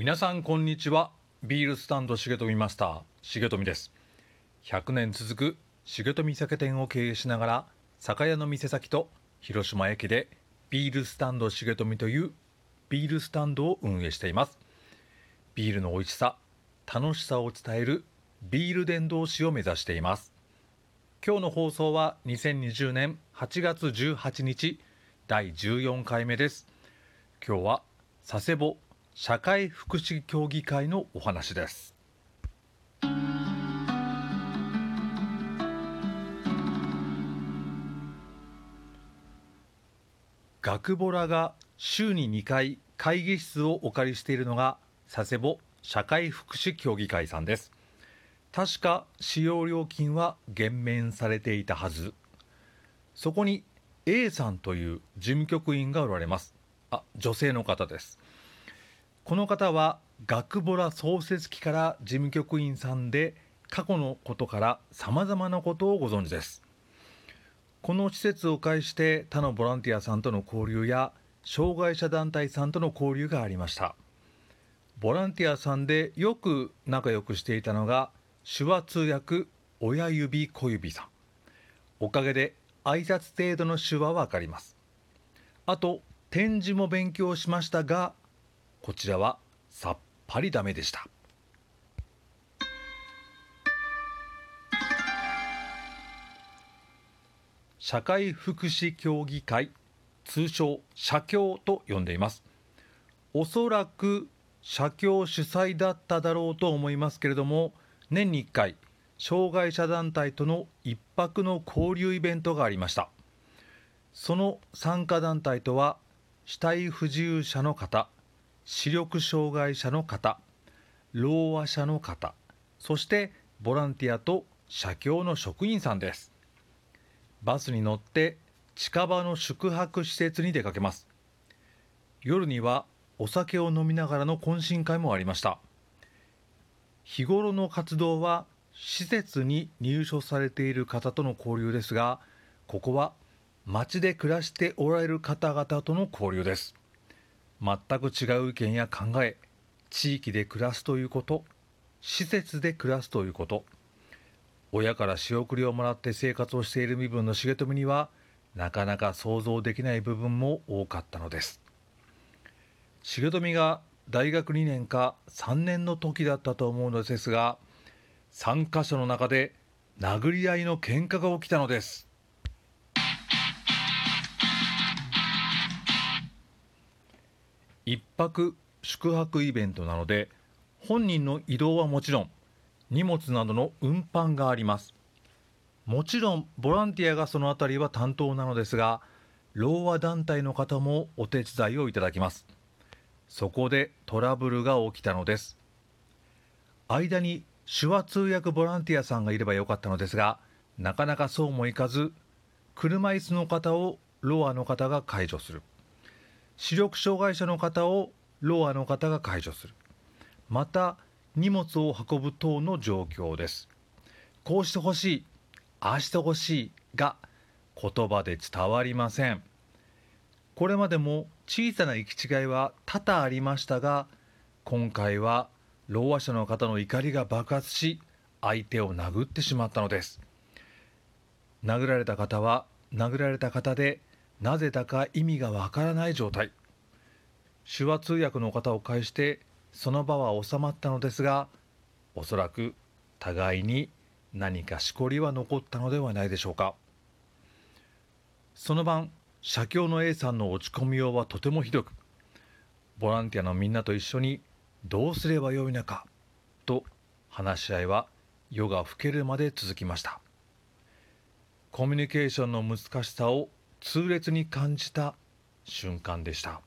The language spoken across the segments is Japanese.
皆さんこんにちは。ビールスタンド重富マスター重富です。100年続く重富酒店を経営しながら酒屋の店先と広島駅でビールスタンド重富というビールスタンドを運営しています。ビールの美味しさ楽しさを伝えるビール伝道師を目指しています。今日の放送は2020年8月18日第14回目です。今日は佐世保社会福祉協議会のお話です。学ボラが週に2回会議室をお借りしているのが佐世保社会福祉協議会さんです。確か使用料金は減免されていたはず。そこに A さんという事務局員がおられます。あ女性の方です。この方は学ボラ創設期から事務局員さんで過去のことからさまざまなことをご存知です。この施設を介して他のボランティアさんとの交流や障害者団体さんとの交流がありました。ボランティアさんでよく仲良くしていたのが手話通訳親指小指さん。おかげで挨拶程度の手話はわかります。あと展示も勉強しましたがこちらはさっぱりダメでした。社会福祉協議会通称社協と呼んでいます。おそらく社協主催だっただろうと思いますけれども年に1回障害者団体との一泊の交流イベントがありました。その参加団体とは死体不自由者の方視力障害者の方ろう話者の方そしてボランティアと社協の職員さんです。バスに乗って近場の宿泊施設に出かけます。夜にはお酒を飲みながらの懇親会もありました。日頃の活動は施設に入所されている方との交流ですがここは町で暮らしておられる方々との交流です。全く違う意見や考え地域で暮らすということ施設で暮らすということ親から仕送りをもらって生活をしている身分の重富にはなかなか想像できない部分も多かったのです。重富が大学2年か3年の時だったと思うのですが3カ所の中で殴り合いの喧嘩が起きたのです。一泊宿泊イベントなので本人の移動はもちろん荷物などの運搬があります。もちろんボランティアがその辺りは担当なのですがろう話団体の方もお手伝いをいただきます。そこでトラブルが起きたのです。間に手話通訳ボランティアさんがいればよかったのですがなかなかそうもいかず車椅子の方をロアの方が介助する。視力障害者の方をロアの方が介助する。また荷物を運ぶ等の状況です。こうしてほしいああしてほしいが言葉で伝わりません。これまでも小さな行き違いは多々ありましたが今回はろう者の方の怒りが爆発し相手を殴ってしまったのです。殴られた方は殴られた方でなぜだか意味がわからない状態。手話通訳の方を介してその場は収まったのですがおそらく互いに何かしこりは残ったのではないでしょうか。その晩社協の A さんの落ち込みようはとてもひどくボランティアのみんなと一緒にどうすればよいのかと話し合いは夜が更けるまで続きました。コミュニケーションの難しさを痛烈に感じた瞬間でした。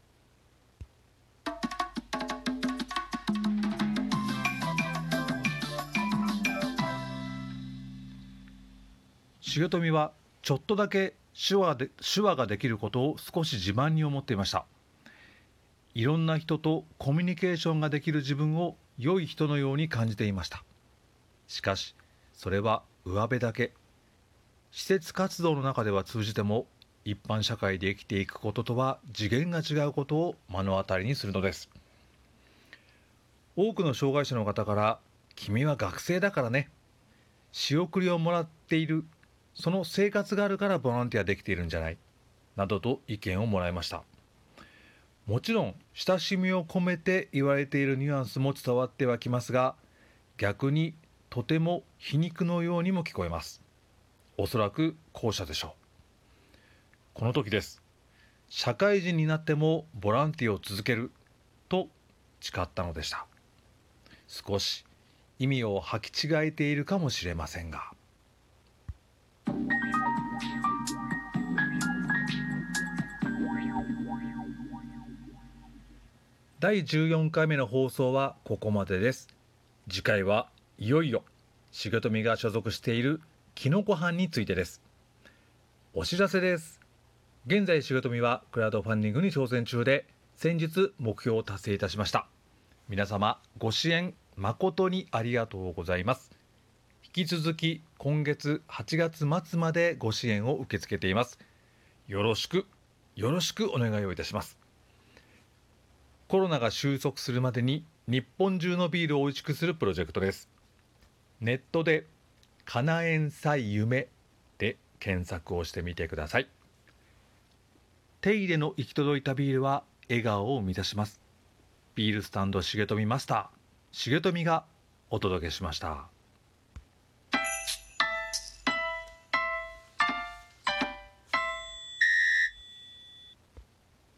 重富はちょっとだけ手話で手話ができることを少し自慢に思っていました。いろんな人とコミュニケーションができる自分を良い人のように感じていました。しかしそれは上辺だけ。施設活動の中では通じても一般社会で生きていくこととは次元が違うことを目の当たりにするのです。多くの障害者の方から「君は学生だからね」仕送りをもらっているその生活があるからボランティアできているんじゃないなどと意見をもらいました。もちろん親しみを込めて言われているニュアンスも伝わってはきますが逆にとても皮肉のようにも聞こえます。おそらく後者でしょう。この時です。社会人になってもボランティアを続けると誓ったのでした。少し意味を履き違えているかもしれませんが。第14回目の放送はここまでです。次回はいよいよ重富が所属しているきのこ班についてです。お知らせです。現在重富はクラウドファンディングに挑戦中で先日目標を達成いたしました。皆様ご支援誠にありがとうございます。引き続き今月8月末までご支援を受け付けています。よろしくよろしくお願いをいたします。コロナが収束するまでに日本中のビールを美味しくするプロジェクトです。ネットで「かなえんさい夢」で検索をしてみてください。手入れの行き届いたビールは笑顔を生み出しますビールスタンド重富マスター重富がお届けしました。